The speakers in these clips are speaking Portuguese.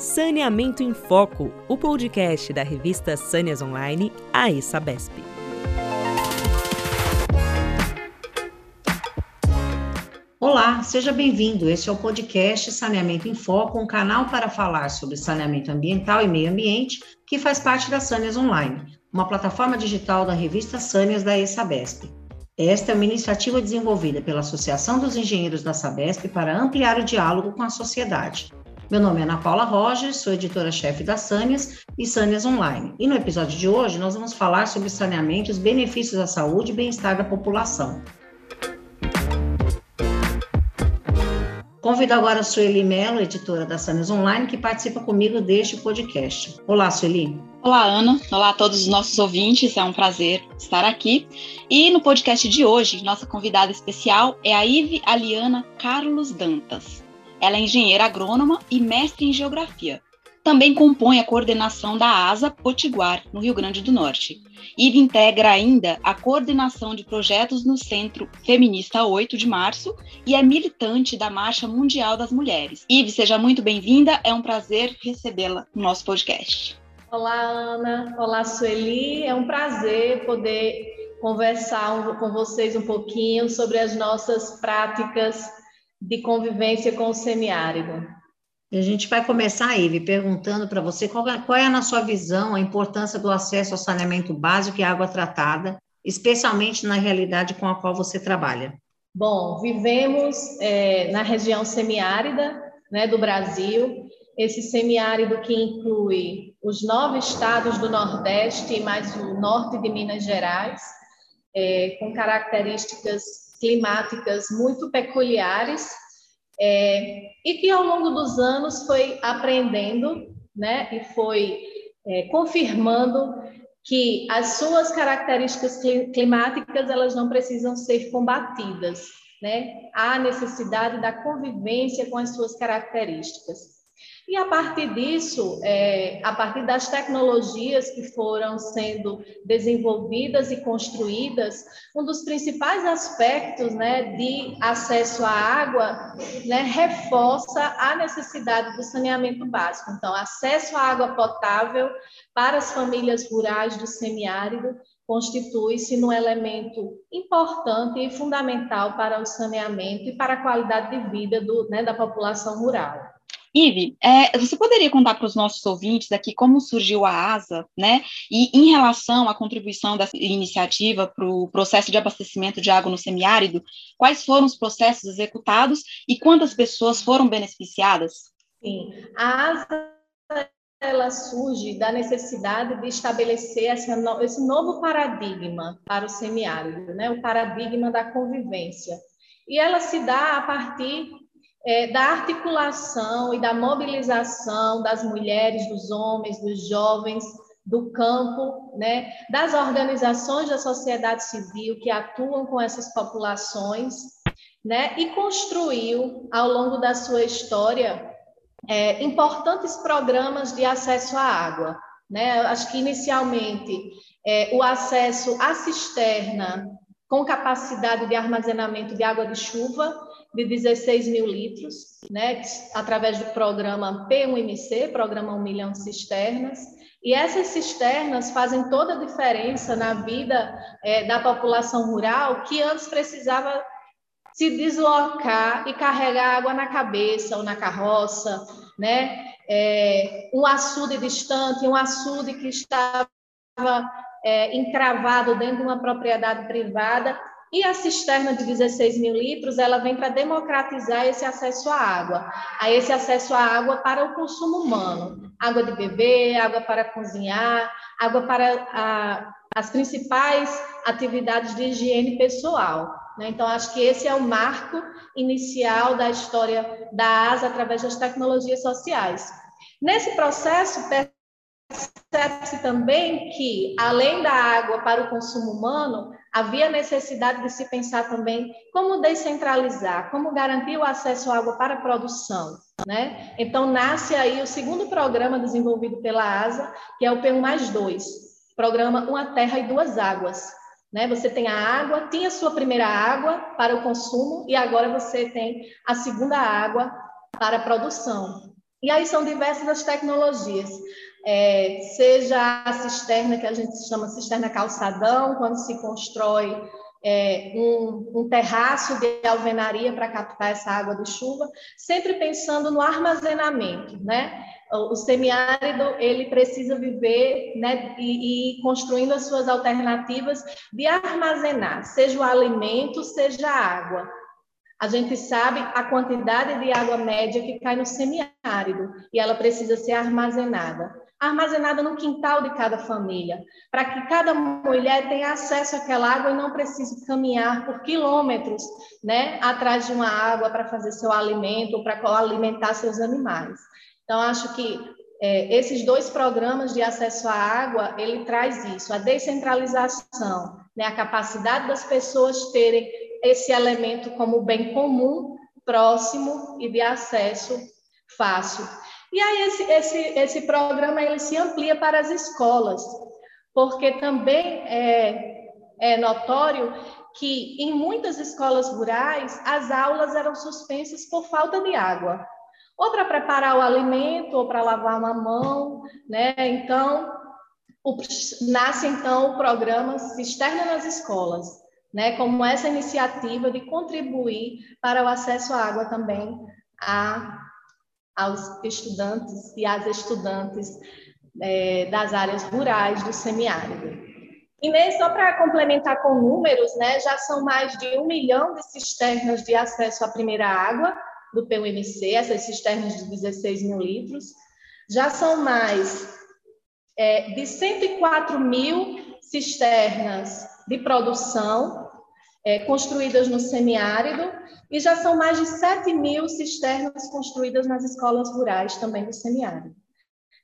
Saneamento em Foco, o podcast da revista Sâneas Online, a ESABESP. Olá, seja bem-vindo. Este é o podcast Saneamento em Foco, um canal para falar sobre saneamento ambiental e meio ambiente, que faz parte da Sâneas Online, uma plataforma digital da revista Sâneas da ESABESP. Esta é uma iniciativa desenvolvida pela Associação dos Engenheiros da Sabesp para ampliar o diálogo com a sociedade. Meu nome é Ana Paula Rogers, sou editora-chefe da Sânias e Sânias Online. E no episódio de hoje nós vamos falar sobre saneamento e os benefícios à saúde e bem-estar da população. Convido agora a Sueli Mello, editora da Sânias Online, que participa comigo deste podcast. Olá, Sueli. Olá, Ana. Olá a todos os nossos ouvintes. É um prazer estar aqui. E no podcast de hoje, nossa convidada especial é a Ive Aliana Carlos Dantas. Ela é engenheira agrônoma e mestre em geografia. Também compõe a coordenação da ASA Potiguar, no Rio Grande do Norte. Ive integra ainda a coordenação de projetos no Centro Feminista 8 de Março e é militante da Marcha Mundial das Mulheres. Ive, seja muito bem-vinda. É um prazer recebê-la no nosso podcast. Olá, Ana. Olá, Sueli. É um prazer poder conversar com vocês um pouquinho sobre as nossas práticas de convivência com o semiárido. E a gente vai começar, Ive, perguntando para você qual é, qual é, na sua visão, a importância do acesso ao saneamento básico e água tratada, especialmente na realidade com a qual você trabalha. Bom, vivemos é, na região semiárida né, do Brasil, esse semiárido que inclui os nove estados do Nordeste e mais o norte de Minas Gerais, é, com características climáticas muito peculiares é, e que ao longo dos anos foi aprendendo, né, e foi é, confirmando que as suas características climáticas elas não precisam ser combatidas, né? Há necessidade da convivência com as suas características. E a partir disso, é, a partir das tecnologias que foram sendo desenvolvidas e construídas, um dos principais aspectos né, de acesso à água né, reforça a necessidade do saneamento básico. Então, acesso à água potável para as famílias rurais do semiárido constitui-se num elemento importante e fundamental para o saneamento e para a qualidade de vida do, né, da população rural. Ive, é, você poderia contar para os nossos ouvintes aqui como surgiu a ASA, né? E em relação à contribuição dessa iniciativa para o processo de abastecimento de água no semiárido, quais foram os processos executados e quantas pessoas foram beneficiadas? Sim, a ASA ela surge da necessidade de estabelecer esse novo paradigma para o semiárido, né? o paradigma da convivência. E ela se dá a partir é, da articulação e da mobilização das mulheres, dos homens, dos jovens, do campo, né, das organizações da sociedade civil que atuam com essas populações, né, e construiu ao longo da sua história é, importantes programas de acesso à água. Né? Acho que inicialmente é, o acesso à cisterna com capacidade de armazenamento de água de chuva de 16 mil litros, né, através do programa P1MC, Programa 1 Milhão de Cisternas. E essas cisternas fazem toda a diferença na vida é, da população rural, que antes precisava se deslocar e carregar água na cabeça ou na carroça, né? É, um açude distante, um açude que estava é, encravado dentro de uma propriedade privada e a cisterna de 16 mil litros, ela vem para democratizar esse acesso à água, a esse acesso à água para o consumo humano. Água de beber, água para cozinhar, água para a, as principais atividades de higiene pessoal. Né? Então, acho que esse é o marco inicial da história da ASA através das tecnologias sociais. Nesse processo, percebe-se também que, além da água para o consumo humano, havia necessidade de se pensar também como descentralizar, como garantir o acesso à água para a produção. Né? Então, nasce aí o segundo programa desenvolvido pela ASA, que é o P1 mais 2, programa Uma Terra e Duas Águas. Né? Você tem a água, tinha sua primeira água para o consumo, e agora você tem a segunda água para a produção. E aí são diversas as tecnologias, é, seja a cisterna, que a gente chama cisterna calçadão, quando se constrói é, um, um, terraço de alvenaria para captar essa água de chuva, sempre pensando no armazenamento, né? O, semiárido ele precisa viver, né, e, e construindo as suas alternativas de armazenar, seja o alimento, seja a água. A gente sabe a quantidade de água média que cai no semiárido e ela precisa ser armazenada. Armazenada no quintal de cada família, para que cada mulher tenha acesso àquela água e não precise caminhar por quilômetros né, atrás de uma água para fazer seu alimento para alimentar seus animais. Então, acho que é, esses dois programas de acesso à água, ele traz isso, a descentralização, né, a capacidade das pessoas terem esse elemento como bem comum, próximo e de acesso fácil. E aí esse, esse, esse programa ele se amplia para as escolas, porque também é, é notório que em muitas escolas rurais as aulas eram suspensas por falta de água, ou para preparar o alimento, ou para lavar uma mão, né? Então, o, nasce então o programa Cisterna nas Escolas, né, como essa iniciativa de contribuir para o acesso à água também a, aos estudantes e às estudantes é, das áreas rurais do semiárido. E nem só para complementar com números, né, já são mais de um milhão de cisternas de acesso à primeira água do PUMC, essas cisternas de 16 mil litros. Já são mais é, de 104 mil cisternas de produção é, construídas no semiárido e já são mais de 7 mil cisternas construídas nas escolas rurais também do semiárido.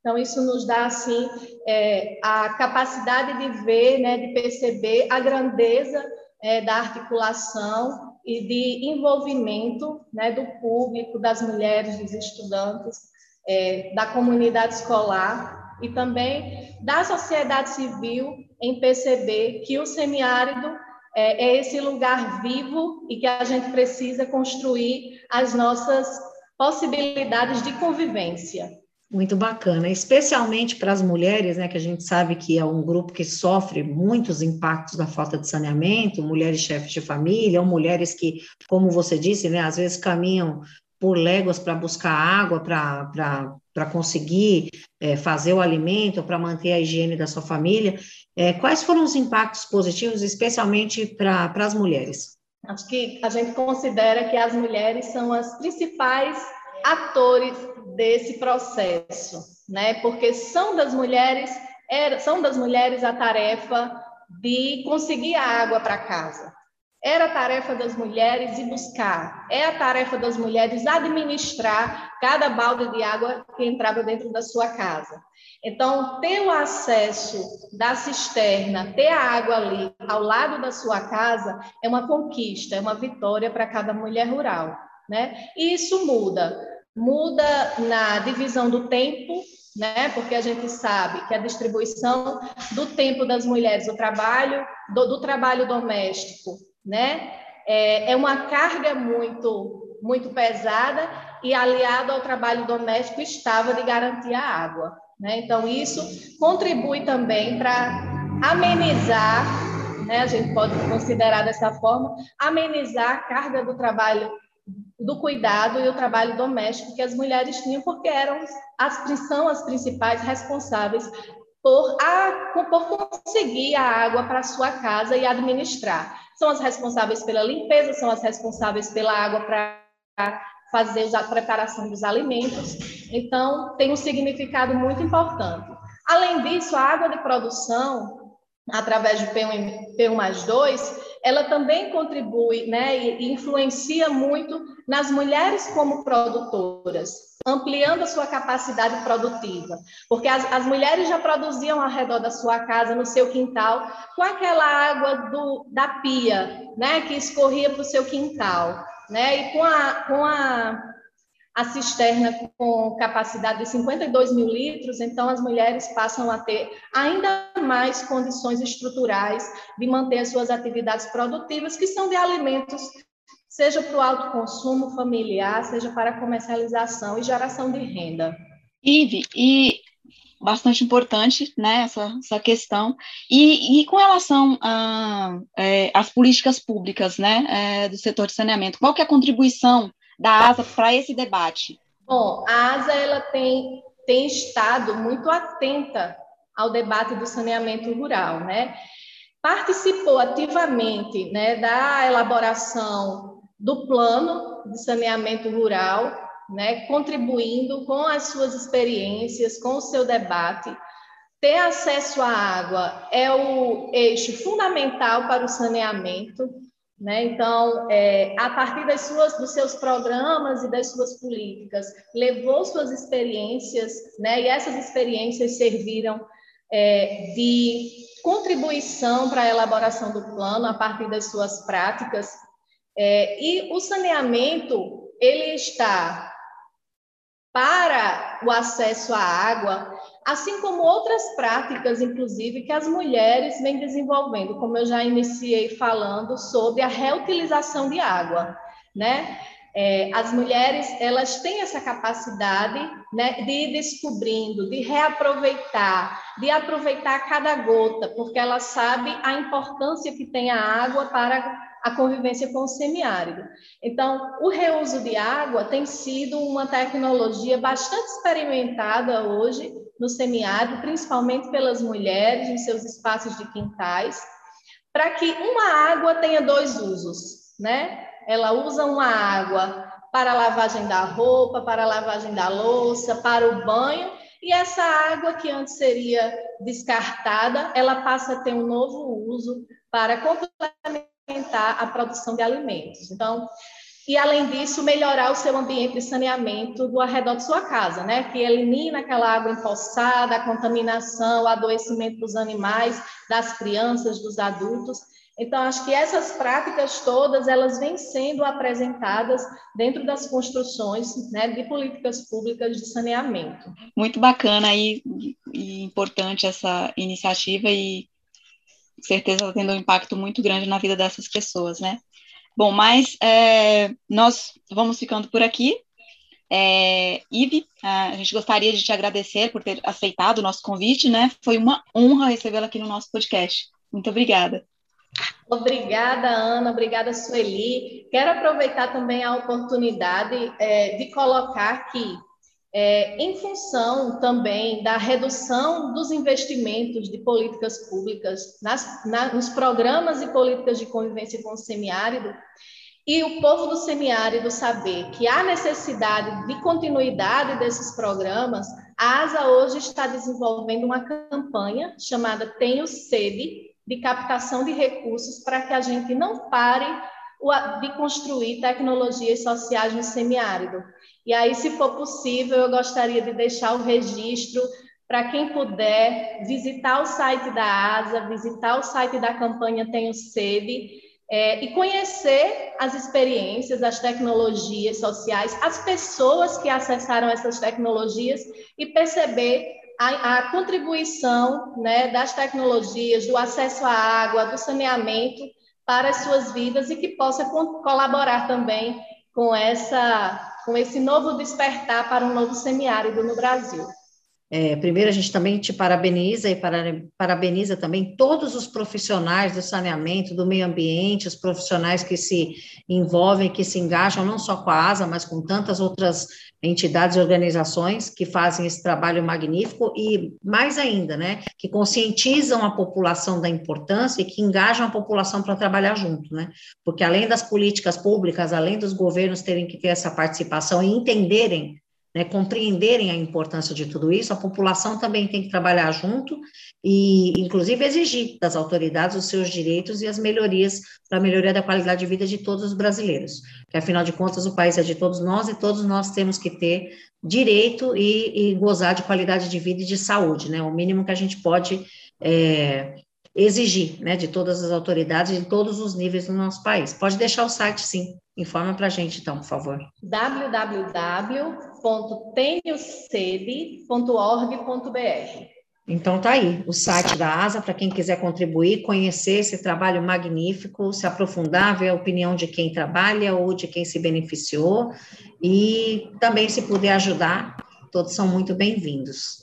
Então, isso nos dá, assim, é, a capacidade de ver, né, de perceber a grandeza é, da articulação e de envolvimento né, do público, das mulheres, dos estudantes, é, da comunidade escolar e também da sociedade civil em perceber que o semiárido é, é esse lugar vivo e que a gente precisa construir as nossas possibilidades de convivência. Muito bacana, especialmente para as mulheres, né, que a gente sabe que é um grupo que sofre muitos impactos da falta de saneamento, mulheres chefes de família, ou mulheres que, como você disse, né, às vezes caminham por léguas para buscar água, para conseguir é, fazer o alimento, para manter a higiene da sua família. É, quais foram os impactos positivos, especialmente para as mulheres? Acho que a gente considera que as mulheres são as principais atores desse processo, né? Porque são das mulheres, era, são das mulheres a tarefa de conseguir a água para casa. Era a tarefa das mulheres ir buscar, é a tarefa das mulheres administrar cada balde de água que entrava dentro da sua casa. Então, ter o acesso da cisterna, ter a água ali ao lado da sua casa, é uma conquista, é uma vitória para cada mulher rural. Né? E isso muda. Muda na divisão do tempo, né? Porque a gente sabe que a distribuição do tempo das mulheres, o trabalho, do, do trabalho doméstico né? É, é uma carga muito, muito pesada e aliado ao trabalho doméstico estava de garantir a água, né? Então isso contribui também para amenizar, né? A gente pode considerar dessa forma, amenizar a carga do trabalho do cuidado e o trabalho doméstico que as mulheres tinham, porque eram as são as principais responsáveis por, a, por conseguir a água para sua casa e administrar são as responsáveis pela limpeza, são as responsáveis pela água para fazer a preparação dos alimentos. Então, tem um significado muito importante. Além disso, a água de produção, através do P1, P1 mais 2, ela também contribui né, e influencia muito nas mulheres como produtoras ampliando a sua capacidade produtiva, porque as, as, mulheres já produziam ao redor da sua casa, no seu quintal, com aquela água do, da pia, né, que escorria para o seu quintal, né, e com a, com a, a cisterna com capacidade de 52 mil litros, então as mulheres passam a ter ainda mais condições estruturais de manter as suas atividades produtivas, que são de alimentos seja para o autoconsumo familiar, seja para comercialização e geração de renda. Ive, e bastante importante né, essa, essa questão. E, e com relação às é, políticas públicas né, é, do setor de saneamento, qual que é a contribuição da ASA para esse debate? Bom, a ASA ela tem, tem estado muito atenta ao debate do saneamento rural, né? Participou ativamente né, da elaboração do plano de saneamento rural né, contribuindo com as suas experiências, com o seu debate. Ter acesso à água é o eixo fundamental para o saneamento. Né? Então, é, a partir das suas, dos seus programas e das suas políticas, levou suas experiências, né? e essas experiências serviram é, de contribuição para a elaboração do plano a partir das suas práticas. É, e o saneamento ele está para o acesso à água, assim como outras práticas, inclusive, que as mulheres vêm desenvolvendo, como eu já iniciei falando sobre a reutilização de água, né? É, as mulheres elas têm essa capacidade né, de ir descobrindo, de reaproveitar, de aproveitar cada gota, porque ela sabe a importância que tem a água para a convivência com o semiárido. Então, o reuso de água tem sido uma tecnologia bastante experimentada hoje no semiárido, principalmente pelas mulheres em seus espaços de quintais, para que uma água tenha dois usos, né? Ela usa uma água para a lavagem da roupa, para a lavagem da louça, para o banho, e essa água que antes seria descartada, ela passa a ter um novo uso para complementar aumentar a produção de alimentos. Então, e além disso, melhorar o seu ambiente de saneamento do arredor de sua casa, né? Que elimina aquela água empoçada, a contaminação, o adoecimento dos animais, das crianças, dos adultos. Então, acho que essas práticas todas, elas vêm sendo apresentadas dentro das construções né, de políticas públicas de saneamento. Muito bacana e, e importante essa iniciativa e certeza tendo um impacto muito grande na vida dessas pessoas, né? Bom, mas é, nós vamos ficando por aqui. É, Ive, a gente gostaria de te agradecer por ter aceitado o nosso convite, né? Foi uma honra recebê-la aqui no nosso podcast. Muito obrigada. Obrigada, Ana. Obrigada, Sueli. Quero aproveitar também a oportunidade é, de colocar que é, em função também da redução dos investimentos de políticas públicas nas, na, nos programas e políticas de convivência com o semiárido, e o povo do semiárido saber que há necessidade de continuidade desses programas, a ASA hoje está desenvolvendo uma campanha chamada Tenho Sede, de captação de recursos para que a gente não pare de construir tecnologias sociais no semiárido. E aí, se for possível, eu gostaria de deixar o registro para quem puder visitar o site da ASA, visitar o site da campanha Tenho Sede é, e conhecer as experiências, as tecnologias sociais, as pessoas que acessaram essas tecnologias e perceber a, a contribuição né, das tecnologias, do acesso à água, do saneamento para as suas vidas e que possa colaborar também com essa com esse novo despertar para um novo semiárido no Brasil. É, primeiro, a gente também te parabeniza e parabeniza também todos os profissionais do saneamento, do meio ambiente, os profissionais que se envolvem, que se engajam não só com a ASA, mas com tantas outras entidades e organizações que fazem esse trabalho magnífico e, mais ainda, né, que conscientizam a população da importância e que engajam a população para trabalhar junto, né? Porque além das políticas públicas, além dos governos terem que ter essa participação e entenderem né, compreenderem a importância de tudo isso, a população também tem que trabalhar junto e, inclusive, exigir das autoridades os seus direitos e as melhorias para a melhoria da qualidade de vida de todos os brasileiros. Porque, afinal de contas, o país é de todos nós e todos nós temos que ter direito e, e gozar de qualidade de vida e de saúde, né? O mínimo que a gente pode é, exigir, né, de todas as autoridades, de todos os níveis do nosso país. Pode deixar o site, sim. Informa para a gente, então, por favor. www.tenhosede.org.br Então tá aí, o site da ASA para quem quiser contribuir, conhecer esse trabalho magnífico, se aprofundar, ver a opinião de quem trabalha ou de quem se beneficiou e também se puder ajudar, todos são muito bem-vindos.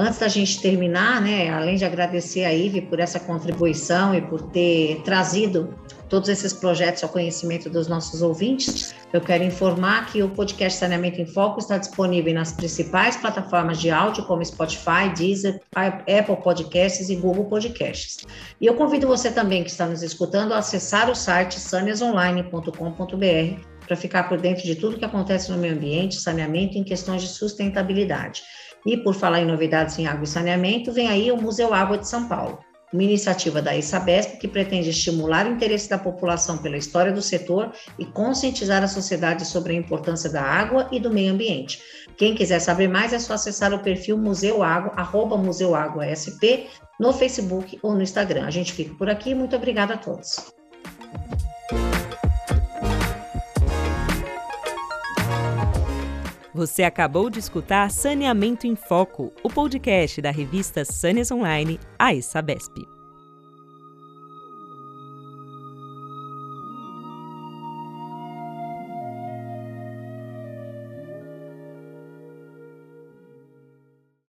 Antes da gente terminar, né, além de agradecer a Ive por essa contribuição e por ter trazido todos esses projetos ao conhecimento dos nossos ouvintes, eu quero informar que o podcast Saneamento em Foco está disponível nas principais plataformas de áudio, como Spotify, Deezer, Apple Podcasts e Google Podcasts. E eu convido você também que está nos escutando a acessar o site saneasonline.com.br para ficar por dentro de tudo que acontece no meio ambiente, saneamento e em questões de sustentabilidade. E por falar em novidades em água e saneamento, vem aí o Museu Água de São Paulo uma iniciativa da ISABESP que pretende estimular o interesse da população pela história do setor e conscientizar a sociedade sobre a importância da água e do meio ambiente. Quem quiser saber mais é só acessar o perfil Museu Água, arroba Museu Água SP, no Facebook ou no Instagram. A gente fica por aqui, muito obrigada a todos. Você acabou de escutar Saneamento em Foco, o podcast da revista Sâneas Online, a Sabesp.